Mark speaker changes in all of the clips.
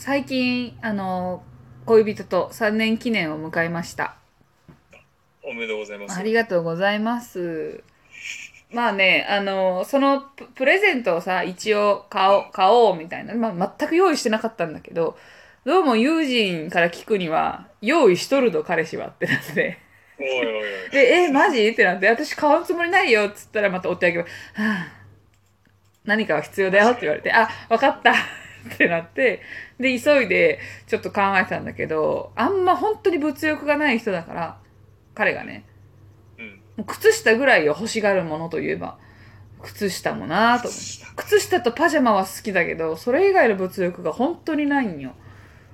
Speaker 1: 最近、あの、恋人と3年記念を迎えました。
Speaker 2: おめでとうございます。
Speaker 1: ありがとうございます。まあね、あの、そのププレゼントをさ、一応買おう、買おうみたいな、まあ、全く用意してなかったんだけど、どうも友人から聞くには、用意しとると彼氏はってなって。
Speaker 2: おいおいおい。
Speaker 1: で、え、マジ？ってなって、私買うつもりないよっつったらまた追ってあげば、はあ、何かは必要だよって言われて、あ、わかったってなって、で、急いでちょっと考えたんだけど、あんま本当に物欲がない人だから、彼がね、
Speaker 2: うん。
Speaker 1: 靴下ぐらいを欲しがるものといえば、靴下もなぁと思って。靴下とパジャマは好きだけど、それ以外の物欲が本当にないんよ。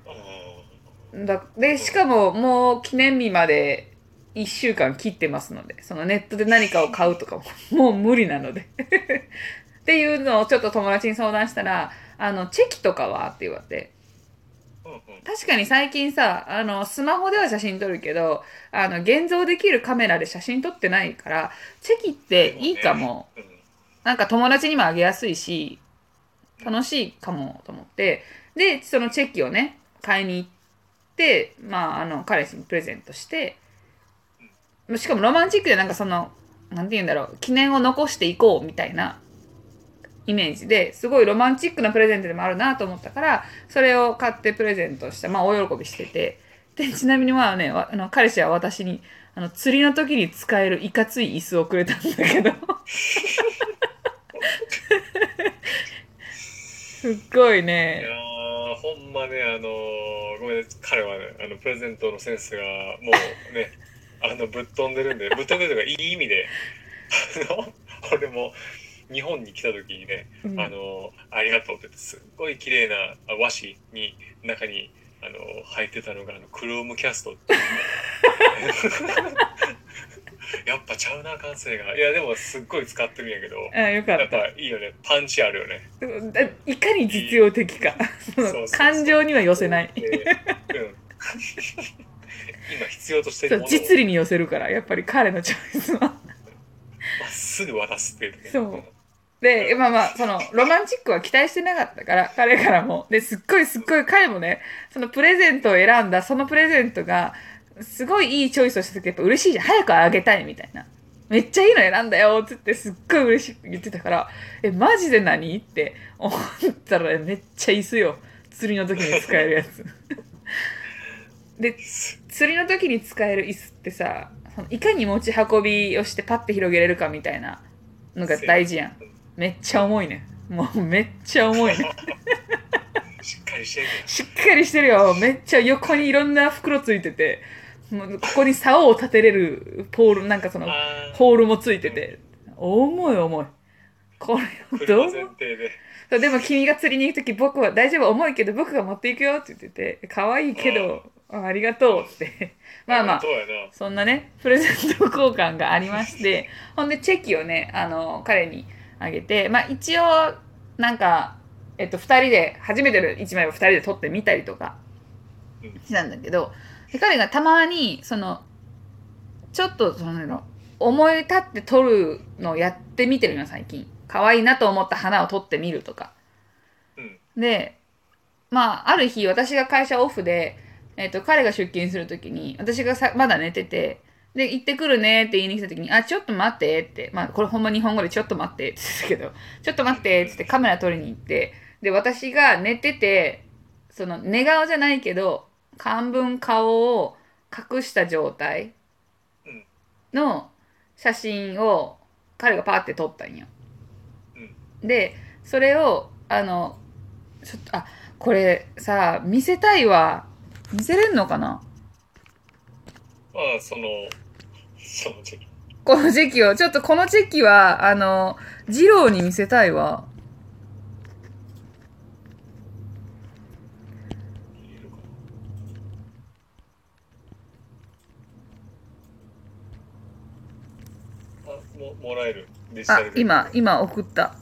Speaker 2: あ
Speaker 1: だで、しかももう記念日まで1週間切ってますので、そのネットで何かを買うとかももう無理なので。っていうのをちょっと友達に相談したら、あの、チェキとかはって言われて。確かに最近さ、あの、スマホでは写真撮るけど、あの、現像できるカメラで写真撮ってないから、チェキっていいかも。
Speaker 2: うん。
Speaker 1: なんか友達にもあげやすいし、楽しいかもと思って、で、そのチェキをね、買いに行って、まあ、あの、彼氏にプレゼントして、しかもロマンチックでなんかその、なんて言うんだろう、記念を残していこうみたいなイメージですごいロマンチックなプレゼントでもあるなと思ったから、それを買ってプレゼントした。まあ、大喜びしてて。で、ちなみにまあね、あの彼氏は私に、あの、釣りの時に使えるいかつい椅子をくれたんだけど。すっごいね
Speaker 2: い。や、ほんまね、あの、ごめんね、彼はね、あの、プレゼントのセンスが、もうね、あの、ぶっ飛んでるんで、ぶっ飛んでるというか、いい意味で、あの、俺も、日本に来た時にね、
Speaker 1: うん
Speaker 2: あの、ありがとうってすっごい綺麗なあ和紙に、中に、あの、入ってたのが、あの、クロームキャストっていうね やっぱちゃうな、感性が。いや、でも、すっごい使ってるんやけど、
Speaker 1: あよか
Speaker 2: やっ
Speaker 1: った。
Speaker 2: ぱいいよね。パンチあるよね。
Speaker 1: だいかに実用的か。感情には寄せない。
Speaker 2: 今必要としてる
Speaker 1: 実利に寄せるから、やっぱり彼のチョイスは。
Speaker 2: まっすぐ渡すっていうね。
Speaker 1: そうで、まあまあ、その、ロマンチックは期待してなかったから、彼からも。で、すっごいすっごい彼もね、そのプレゼントを選んだ、そのプレゼントが、すごいいいチョイスをした時やっぱ嬉しいじゃん。早くあげたいみたいな。めっちゃいいの選んだよつってすっごい嬉しく言ってたから、え、マジで何？って思ったらめっちゃ椅子よ。釣りの時に使えるやつ。で、釣りの時に使える椅子ってさ、いかに持ち運びをしてパッて広げれるかみたいなのが大事やん。めっちゃ重いね。もうめっちゃ重いね。
Speaker 2: しっかりしてるね。
Speaker 1: しっかりしてるよ。めっちゃ横にいろんな袋ついてて、もうここに竿を立てれるポール、なんかその、
Speaker 2: あ
Speaker 1: ホールもついてて、重い重い。これどう？
Speaker 2: で。
Speaker 1: でも君が釣りに行くとき僕は大丈夫重いけど僕が持っていくよって言ってて、可愛いけど、あありがとうって。まあまあ。
Speaker 2: そ
Speaker 1: んなね、プレゼント交換がありまして、ほんでチェキをね、あの、彼にあげて、まあ一応、なんか、えっと、二人で、初めての一枚を二人で撮ってみたりとか
Speaker 2: うん
Speaker 1: したんだけど、で彼がたまに、その、ちょっと、その、思い立って撮るのをやってみてるの、最近。可愛いなと思った花を撮ってみるとか。
Speaker 2: うん。
Speaker 1: で、まあ、ある日、私が会社オフで、えっ、と、彼が出勤するときに、私がさ、まだ寝てて、で、行ってくるねって言いに来たときに、あ、ちょっと待ってって、まあ、これほんま日本語でちょっと待ってって言ってたけど、ちょっと待ってってってカメラ撮りに行って、で、私が寝てて、その、寝顔じゃないけど、半分顔を隠した状態
Speaker 2: うん。
Speaker 1: の写真を彼がパーって撮ったんよ。で、それを、あの、ちょっと、あ、これさ、見せたいわ。見せれんのかな？
Speaker 2: まあ、その、そのチェキ。
Speaker 1: このチェキを。ちょっとこのチェキは、あの、二郎に見せたいわ。
Speaker 2: も、もらえる？デジタ
Speaker 1: あ
Speaker 2: ル、で
Speaker 1: 今、今送った。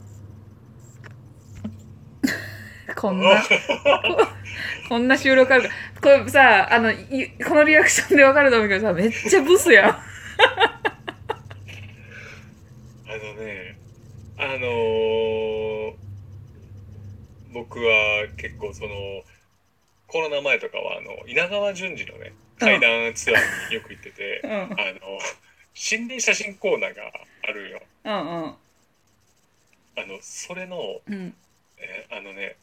Speaker 1: こんな、こ こんな収録あるか。これさ、あの、いこのリアクションでわかると思うけどさ、めっちゃブスやん。
Speaker 2: あのね、あのー僕は結構その、コロナ前とかはあの稲川淳二のね対談ツアーによく行ってて、
Speaker 1: うん。
Speaker 2: あの心霊写真コーナーがあるよ。
Speaker 1: うんうん。
Speaker 2: あのそれの、
Speaker 1: うん。
Speaker 2: えーあのね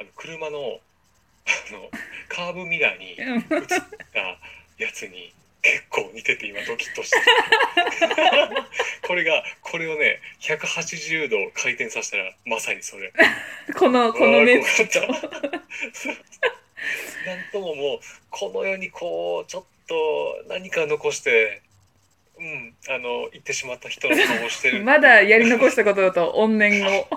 Speaker 2: あの車のあのカーブミラーに映
Speaker 1: うん。
Speaker 2: ったやつに結構似てて今ドキッとして。る これがこれをね180度回転させたらまさにそれ。
Speaker 1: このこのメン
Speaker 2: うわー怖かった。なんとももうこの世にこうちょっと何か残してうんあの行ってしまった人の顔をしてる。
Speaker 1: まだやり残したことだと怨念を。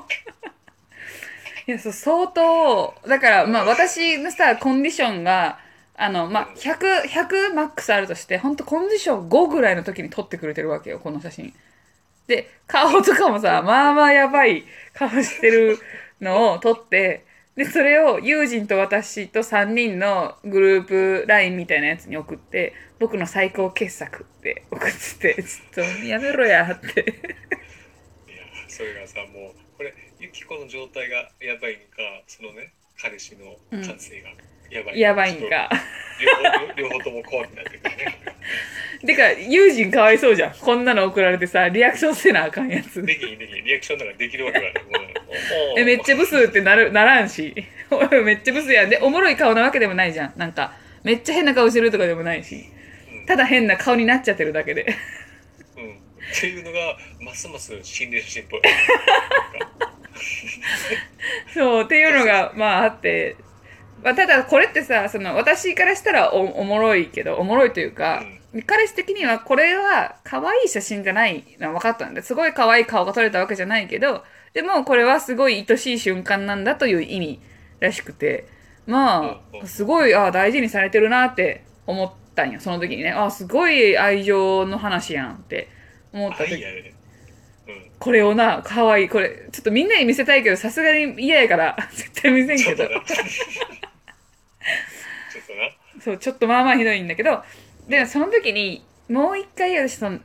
Speaker 1: いやそう相当だからまあ私のさコンディションがあのまあ100 100マックスあるとして本当コンディション5ぐらいの時に撮ってくれてるわけよこの写真。で顔とかもさまあまあやばい 顔してるのを撮ってでそれを友人と私と3人のグループ LINE みたいなやつに送って僕の最高傑作って 送っててちょっとやめろやって。
Speaker 2: いやそれがさもうこれユキコの状態がやばいんかそのね彼氏の感性がやばい、
Speaker 1: やばいんか。
Speaker 2: 両方とも怖くなってくるね。
Speaker 1: てか友人かわいそうじゃん。こんなの送られてさリアクションせなあかんやつ。
Speaker 2: できひんできひん。リアクションなんかできるわけがない。
Speaker 1: えめっちゃブスってなるならんし。めっちゃブスやん。でおもろい顔なわけでもないじゃん。なんかめっちゃ変な顔してるとかでもないし。
Speaker 2: うん。
Speaker 1: ただ変な顔になっちゃってるだけで。
Speaker 2: うん、っていうのがますます心霊写真っぽい。
Speaker 1: そうっていうのがまああって、まあ、ただこれってさその私からしたらおおもろいけどおもろいというか、彼氏的にはこれは可愛い写真じゃないのは分かったんですごい可愛い顔が撮れたわけじゃないけどでもこれはすごい愛しい瞬間なんだという意味らしくてま
Speaker 2: うんうん。
Speaker 1: あすごいあ大事にされてるなって思ったんよ。その時にねあすごい愛情の話やんって。思った時。これをな可愛いこれちょっとみんなに見せたいけどさすがに嫌やから。絶対見せんけど
Speaker 2: ちょっとなちょっとな
Speaker 1: そうちょっとまあまあひどいんだけどでその時にもう一回私その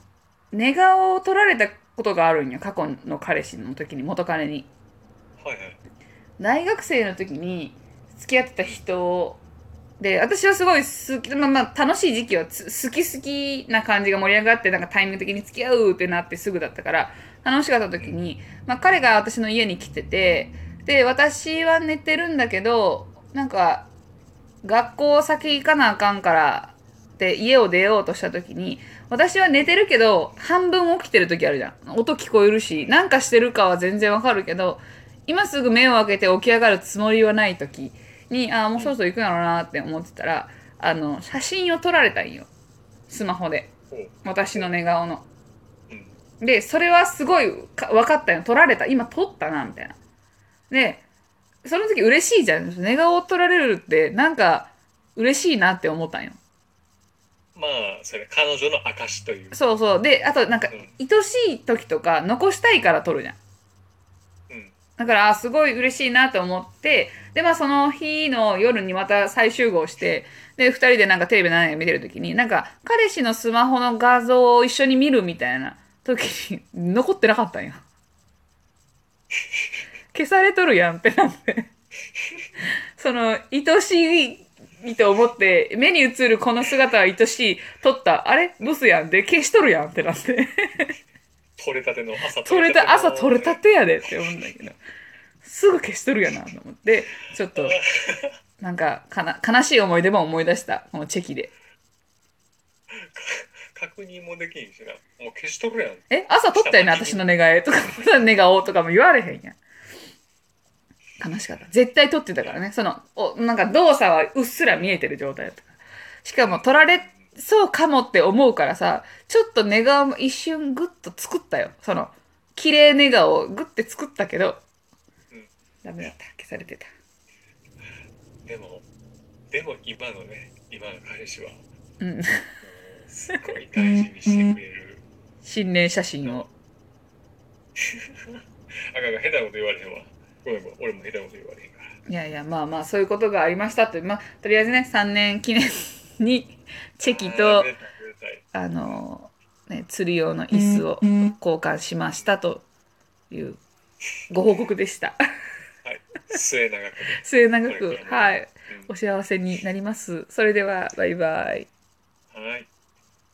Speaker 1: 寝顔を取られたことがあるんよ過去の彼氏の時に元彼に。
Speaker 2: はいはい。
Speaker 1: 大学生の時に付き合ってた人で私はすごい好き、まあ、まあ楽しい時期はつ好き好きな感じが盛り上がってなんかタイミング的に付き合うってなってすぐだったから楽しかった時に、まあ、彼が私の家に来ててで私は寝てるんだけどなんか学校先行かなあかんからって家を出ようとした時に私は寝てるけど半分起きてる時あるじゃん。音聞こえるしなんかしてるかは全然わかるけど今すぐ目を開けて起き上がるつもりはない時にああもうそろそろ行くんやろうなって思ってたらあの写真を撮られたんよ。スマホで。私の寝顔の。
Speaker 2: うん。
Speaker 1: でそれはすごいか分かったよ。撮られた。今撮ったなみたいな。でその時嬉しいじゃん。寝顔を撮られるってなんか嬉しいなって思ったんよ。
Speaker 2: まあそれ彼女の証という。
Speaker 1: そうそう。であとなんか
Speaker 2: うん。
Speaker 1: 愛しい時とか残したいから撮るじゃん。
Speaker 2: うん。
Speaker 1: だからあすごい嬉しいなと思ってでまあその日の夜にまた再集合してで2人でなんかテレビ何や見てる時になんか彼氏のスマホの画像を一緒に見るみたいな時に残ってなかったんや消されとるやんってなって。その愛しいと思って目に映るこの姿は愛しい撮った。あれ？ブスやんで消しとるやんってなって。
Speaker 2: 取れたての朝
Speaker 1: 取れた朝取れた
Speaker 2: て
Speaker 1: てやでって思うんだけど。すぐ消しとるやなと思って。ちょっとなんかかな悲しい思い出も思い出した。このチェキで。
Speaker 2: 確認もできんしな。もう消しとるやん。
Speaker 1: え？朝撮ったよね私の寝顔とか。寝顔とかも言われへんやん悲しかった。絶対撮ってたからね。そのおなんか動作はうっすら見えてる状態だった。しかも撮られそうかもって思うからさちょっと寝顔も一瞬グッと作ったよ。その綺麗寝顔をグッて作ったけど、
Speaker 2: うん
Speaker 1: ダメだった。消されてた。
Speaker 2: でもでも今のね今の彼氏は
Speaker 1: うん。
Speaker 2: すごい大事にしてくれる。
Speaker 1: 心霊写真を。
Speaker 2: あかんあか手なこと言われへんわごめんごめん俺も下手なこと言われへんから。
Speaker 1: いやいやまあまあそういうことがありましたというまあとりあえずね3年記念にチェキとあのね釣り用の椅子を交換しましたというご報告でした。
Speaker 2: はい。末永くね。
Speaker 1: 末永くはい。
Speaker 2: うん
Speaker 1: お幸せになります。それではバイバイ。
Speaker 2: はい。